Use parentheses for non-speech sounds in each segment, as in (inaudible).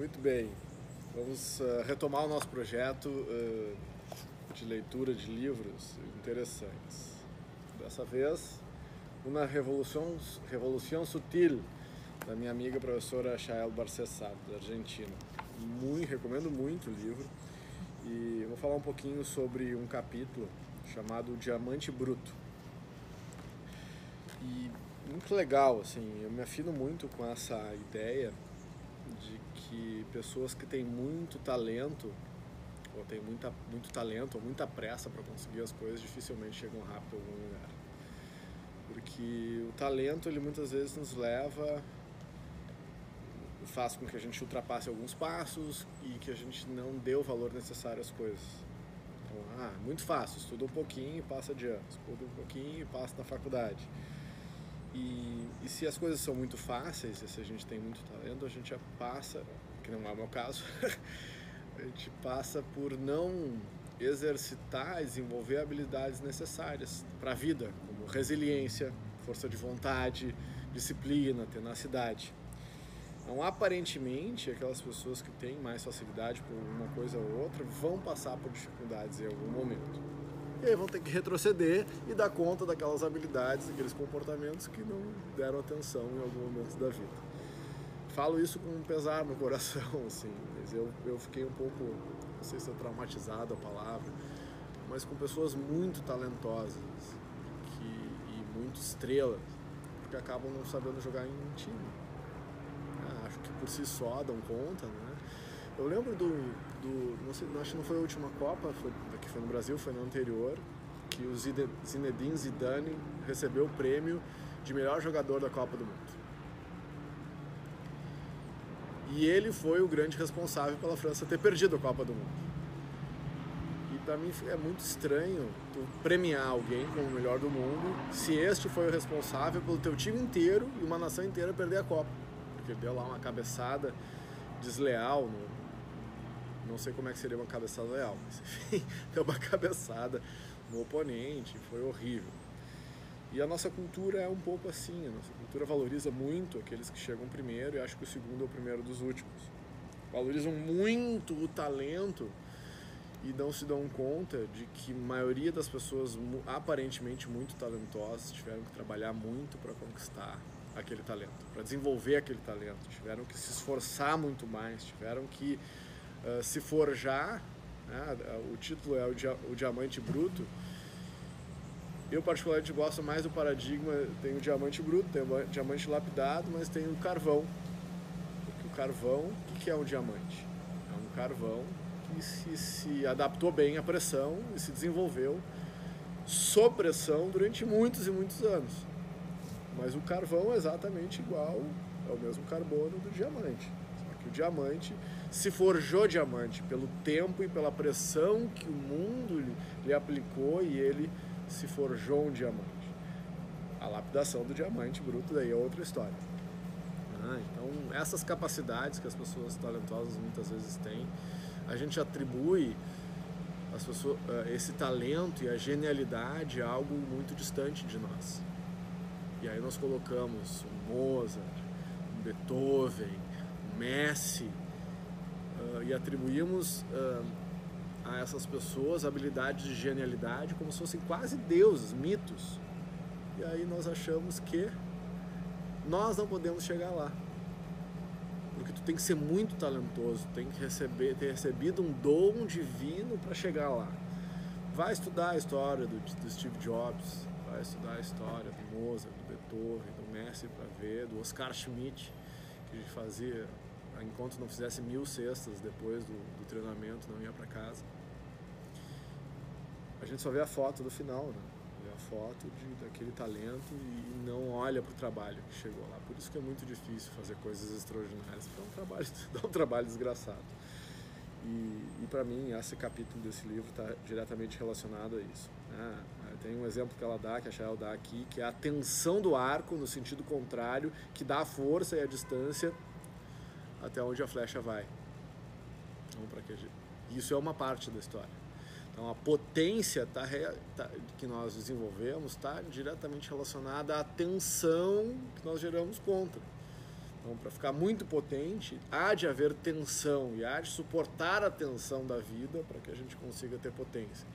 Muito bem. Vamos uh, retomar o nosso projeto uh, de leitura de livros interessantes. Dessa vez, uma revolução, revolução sutil da minha amiga professora Chael Barcessado, da Argentina. Muito, recomendo muito o livro e vou falar um pouquinho sobre um capítulo chamado Diamante Bruto. E muito legal, assim, eu me afino muito com essa ideia de que pessoas que têm muito talento ou têm muita, muito talento ou muita pressa para conseguir as coisas dificilmente chegam rápido a algum lugar porque o talento ele muitas vezes nos leva faz com que a gente ultrapasse alguns passos e que a gente não dê o valor necessário às coisas. Então, ah, muito fácil, estuda um pouquinho e passa de ano, estuda um pouquinho e passa na faculdade. E, e se as coisas são muito fáceis, e se a gente tem muito talento, a gente já passa, que não é o meu caso, (laughs) a gente passa por não exercitar, desenvolver habilidades necessárias para a vida, como resiliência, força de vontade, disciplina, tenacidade. Então, aparentemente, aquelas pessoas que têm mais facilidade por uma coisa ou outra vão passar por dificuldades em algum momento. E aí vão ter que retroceder e dar conta daquelas habilidades, daqueles comportamentos que não deram atenção em algum momento da vida. Falo isso com um pesar no coração, (laughs) assim, mas eu, eu fiquei um pouco, não sei se é traumatizado a palavra, mas com pessoas muito talentosas que, e muito estrelas, porque acabam não sabendo jogar em time né? acho que por si só dão conta, né? Eu lembro do, do não sei, acho que não foi a última Copa, foi, que foi no Brasil, foi no anterior, que o Zinedine Zidane recebeu o prêmio de melhor jogador da Copa do Mundo. E ele foi o grande responsável pela França ter perdido a Copa do Mundo. E para mim é muito estranho tu premiar alguém como o melhor do mundo se este foi o responsável pelo teu time inteiro e uma nação inteira perder a Copa porque deu lá uma cabeçada desleal. No, não sei como é que seria uma cabeçada leal, mas (laughs) enfim, deu uma cabeçada no oponente, foi horrível. E a nossa cultura é um pouco assim, a nossa cultura valoriza muito aqueles que chegam primeiro e acho que o segundo é o primeiro dos últimos. Valorizam muito o talento e não se dão conta de que a maioria das pessoas aparentemente muito talentosas tiveram que trabalhar muito para conquistar aquele talento, para desenvolver aquele talento. Tiveram que se esforçar muito mais, tiveram que uh, se forjar. Né? O título é o, dia, o Diamante Bruto. Eu, particularmente, gosto mais do paradigma: tem o diamante bruto, tem o diamante lapidado, mas tem o carvão. Porque o carvão, o que é um diamante? É um carvão que se, se adaptou bem à pressão e se desenvolveu sob pressão durante muitos e muitos anos. Mas o carvão é exatamente igual, é o mesmo carbono do diamante. Só que o diamante se forjou diamante pelo tempo e pela pressão que o mundo lhe aplicou e ele se forjou um diamante. A lapidação do diamante bruto daí é outra história. Ah, então essas capacidades que as pessoas talentosas muitas vezes têm, a gente atribui pessoas, eh, esse talento e a genialidade a algo muito distante de nós. E aí nós colocamos um Mozart, um Beethoven, um Messi uh, e atribuímos uh, a essas pessoas habilidades de genialidade como se fossem quase deuses, mitos. E aí nós achamos que nós não podemos chegar lá. Porque tu tem que ser muito talentoso, tem que receber, ter recebido um dom divino para chegar lá. Vai estudar a história do, do Steve Jobs, vai estudar a história do Mozart, do Beethoven, do Messi para ver, do Oscar Schmidt, que fazia, enquanto não fizesse mil cestas depois do, do treinamento, não ia para casa. A gente só vê a foto do final, né? Vê a foto de, daquele talento e não olha para o trabalho que chegou lá. Por isso que é muito difícil fazer coisas extraordinárias, porque é um trabalho, (laughs) dá um trabalho desgraçado. E, e para mim, esse capítulo desse livro está diretamente relacionado a isso. Né? Tem um exemplo que ela dá, que a Shael dá aqui, que é a tensão do arco no sentido contrário, que dá a força e a distância até onde a flecha vai. Então, que Isso é uma parte da história. Então, a potência tá, tá, que nós desenvolvemos está diretamente relacionada à tensão que nós geramos contra. Então, para ficar muito potente, há de haver tensão e há de suportar a tensão da vida para que a gente consiga ter potência.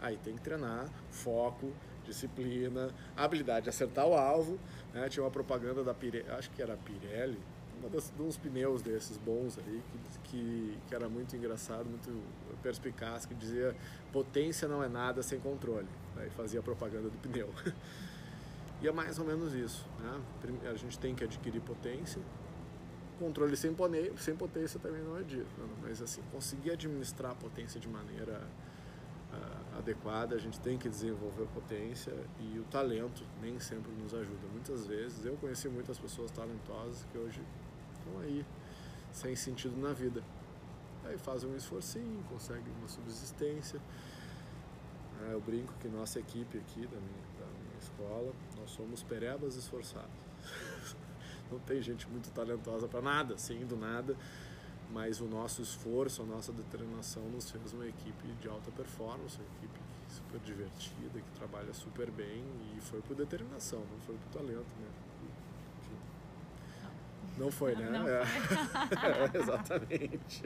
Aí tem que treinar, foco, disciplina, habilidade de acertar o alvo. Né? Tinha uma propaganda da Pirelli, acho que era a Pirelli, uma das, uns pneus desses bons aí, que, que, que, era muito engraçado, muito perspicaz, que dizia potência não é nada sem controle. Aí fazia a propaganda do pneu. (laughs) e é mais ou menos isso. Né? A gente tem que adquirir potência. Controle sem, sem potência também não é dito, mas assim, conseguir administrar a potência de maneira uh, adequada, a gente tem que desenvolver potência e o talento nem sempre nos ajuda. Muitas vezes eu conheci muitas pessoas talentosas que hoje estão aí sem sentido na vida. Aí fazem um esforcinho, conseguem uma subsistência. Ah, eu brinco que nossa equipe aqui da minha, da minha escola, nós somos perebas esforçados. (laughs) Não tem gente muito talentosa para nada, assim, do nada, mas o nosso esforço, a nossa determinação nos fez uma equipe de alta performance, uma equipe super divertida, que trabalha super bem e foi por determinação, não foi por talento, né? Não foi, né? Não é. foi. (laughs) é, exatamente.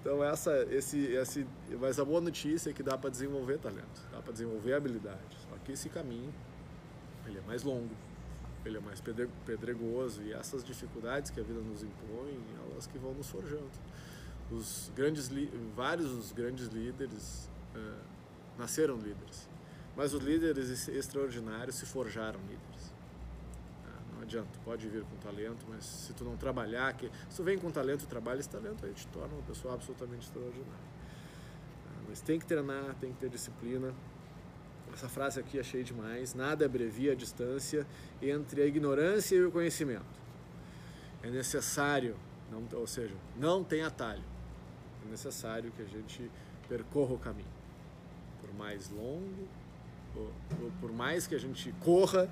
Então essa, esse, esse, mas a boa notícia é que dá para desenvolver talento, dá para desenvolver habilidade. Só que esse caminho ele é mais longo, ele é mais pedregoso e essas dificuldades que a vida nos impõe, elas que vão nos forjando. Os grandes, vários dos grandes líderes uh, nasceram líderes, mas os líderes extraordinários se forjaram líderes adianta, pode vir com talento, mas se tu não trabalhar, que, se tu vem com talento e trabalha esse talento, aí te torna uma pessoa absolutamente extraordinária. Ah, mas tem que treinar, tem que ter disciplina. Essa frase aqui achei demais. Nada abrevia a distância entre a ignorância e o conhecimento. É necessário, não, ou seja, não tem atalho. É necessário que a gente percorra o caminho. Por mais longo, ou, ou por mais que a gente corra,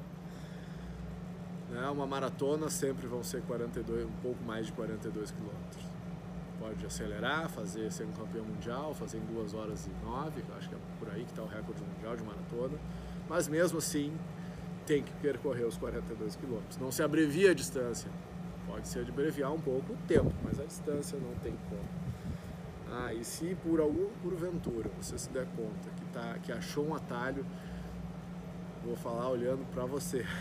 né? Uma maratona sempre vão ser 42, um pouco mais de 42 quilômetros. Pode acelerar, fazer ser um campeão mundial, fazer em 2 horas e 9, acho que é por aí que está o recorde mundial de maratona. Mas mesmo assim, tem que percorrer os 42 quilômetros. Não se abrevia a distância. Pode ser de abreviar um pouco o tempo, mas a distância não tem como. Ah, e se por algum porventura você se der conta que, tá, que achou um atalho, vou falar olhando para você. (laughs)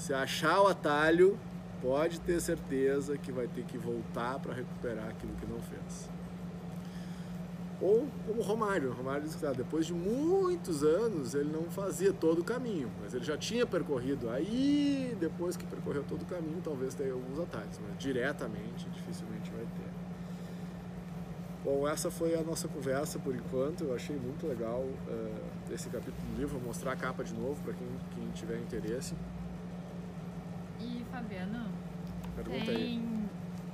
Se achar o atalho, pode ter certeza que vai ter que voltar para recuperar aquilo que não fez. Ou como Romário, o Romário disse que ah, depois de muitos anos ele não fazia todo o caminho, mas ele já tinha percorrido. Aí, depois que percorreu todo o caminho, talvez tenha alguns atalhos, mas diretamente dificilmente vai ter. Bom, essa foi a nossa conversa por enquanto. Eu achei muito legal uh, esse capítulo do livro. Vou mostrar a capa de novo para quem, quem tiver interesse. Fabiano, Pergunta tem... aí.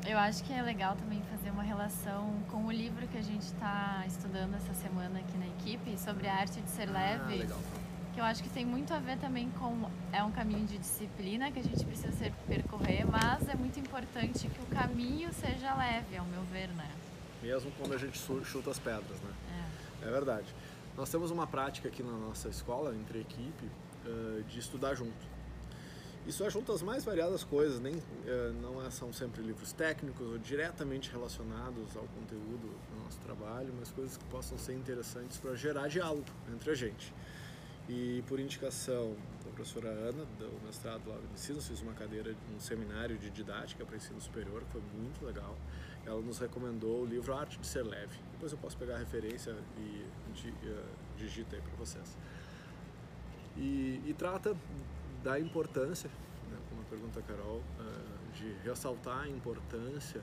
Eu acho que é legal também fazer uma relação com o livro que a gente está estudando essa semana aqui na equipe sobre a arte de ser Ah, leve. legal. Que eu acho que tem muito a ver também com é um caminho de disciplina que a gente precisa ser, percorrer, mas é muito importante que o caminho seja leve, ao meu ver, né? Mesmo quando a gente chuta as pedras, né? É. É verdade. Nós temos uma prática aqui na nossa escola, entre equipe, de estudar junto. Isso ajunta as mais variadas coisas, nem, eh, não é- são sempre livros técnicos ou diretamente relacionados ao conteúdo do nosso trabalho, mas coisas que possam ser interessantes para gerar diálogo entre a gente. E por indicação da professora Ana, do mestrado lá do ensino, fiz uma cadeira, um seminário de didática para ensino superior, que foi muito legal. Ela nos recomendou o livro Arte de Ser Leve. Depois eu posso pegar a referência e eh, digita aí para vocês. E, e trata da importância, né, como pergunta Carol, eh, de ressaltar a importância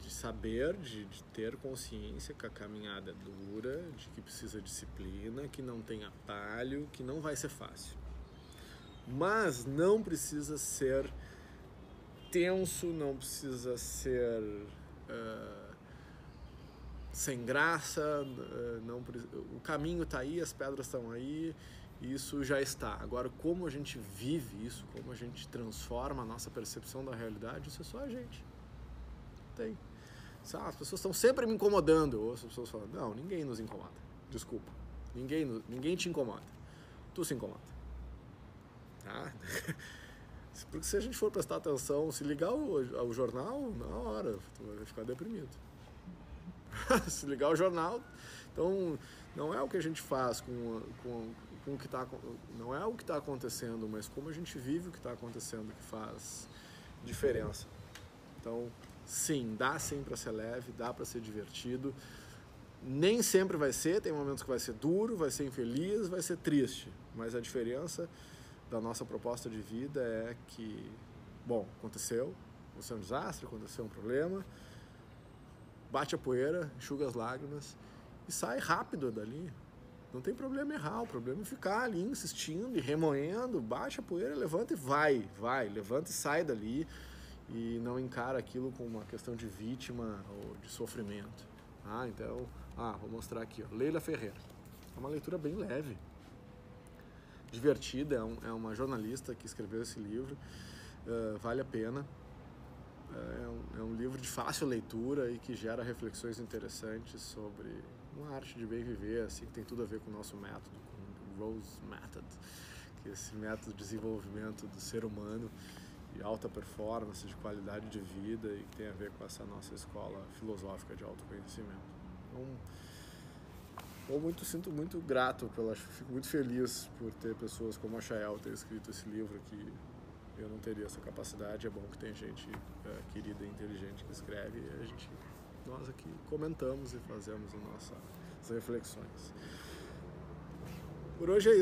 de saber, de, de ter consciência que a caminhada é dura, de que precisa disciplina, que não tem atalho, que não vai ser fácil. Mas não precisa ser tenso, não precisa ser eh, sem graça, eh, não, o caminho está aí, as pedras estão aí, isso já está. Agora, como a gente vive isso, como a gente transforma a nossa percepção da realidade, isso é só a gente. Tem. As pessoas estão sempre me incomodando. Ou as pessoas falam, não, ninguém nos incomoda. Desculpa. Ninguém, ninguém te incomoda. Tu se incomoda. Tá? (laughs) Porque se a gente for prestar atenção, se ligar ao jornal, na hora, tu vai ficar deprimido. (laughs) se ligar o jornal, então não é o que a gente faz com, com, com o que está não é o que está acontecendo, mas como a gente vive o que está acontecendo que faz diferença. Então, sim, dá sim para ser leve, dá para ser divertido. Nem sempre vai ser, tem momentos que vai ser duro, vai ser infeliz, vai ser triste, mas a diferença da nossa proposta de vida é que, bom, aconteceu, aconteceu um desastre, aconteceu um problema, bate a poeira, enxuga as lágrimas e sai rápido dali. Não tem problema errar, o problema é ficar ali insistindo e remoendo, baixa a poeira, levanta e vai, vai, levanta e sai dali e não encara aquilo como uma questão de vítima ou de sofrimento. Ah, então, ah, vou mostrar aqui, ó, Leila Ferreira. É uma leitura bem leve, divertida, é, um, é uma jornalista que escreveu esse livro, uh, vale a pena. É um, é um, livro de fácil leitura e que gera reflexões interessantes sobre uma arte de bem viver, assim, que tem tudo a ver com o nosso método, com o Rose Method, que é esse método de desenvolvimento do ser humano de alta performance, de qualidade de vida e que tem a ver com essa nossa escola filosófica de autoconhecimento. Então, eu muito sinto muito grato pela, fico muito feliz por ter pessoas como a Chael ter escrito esse livro que eu não teria essa capacidade. É bom que tem gente é, querida e inteligente que escreve e a gente nós aqui comentamos e fazemos as nossas reflexões. Por hoje é isso.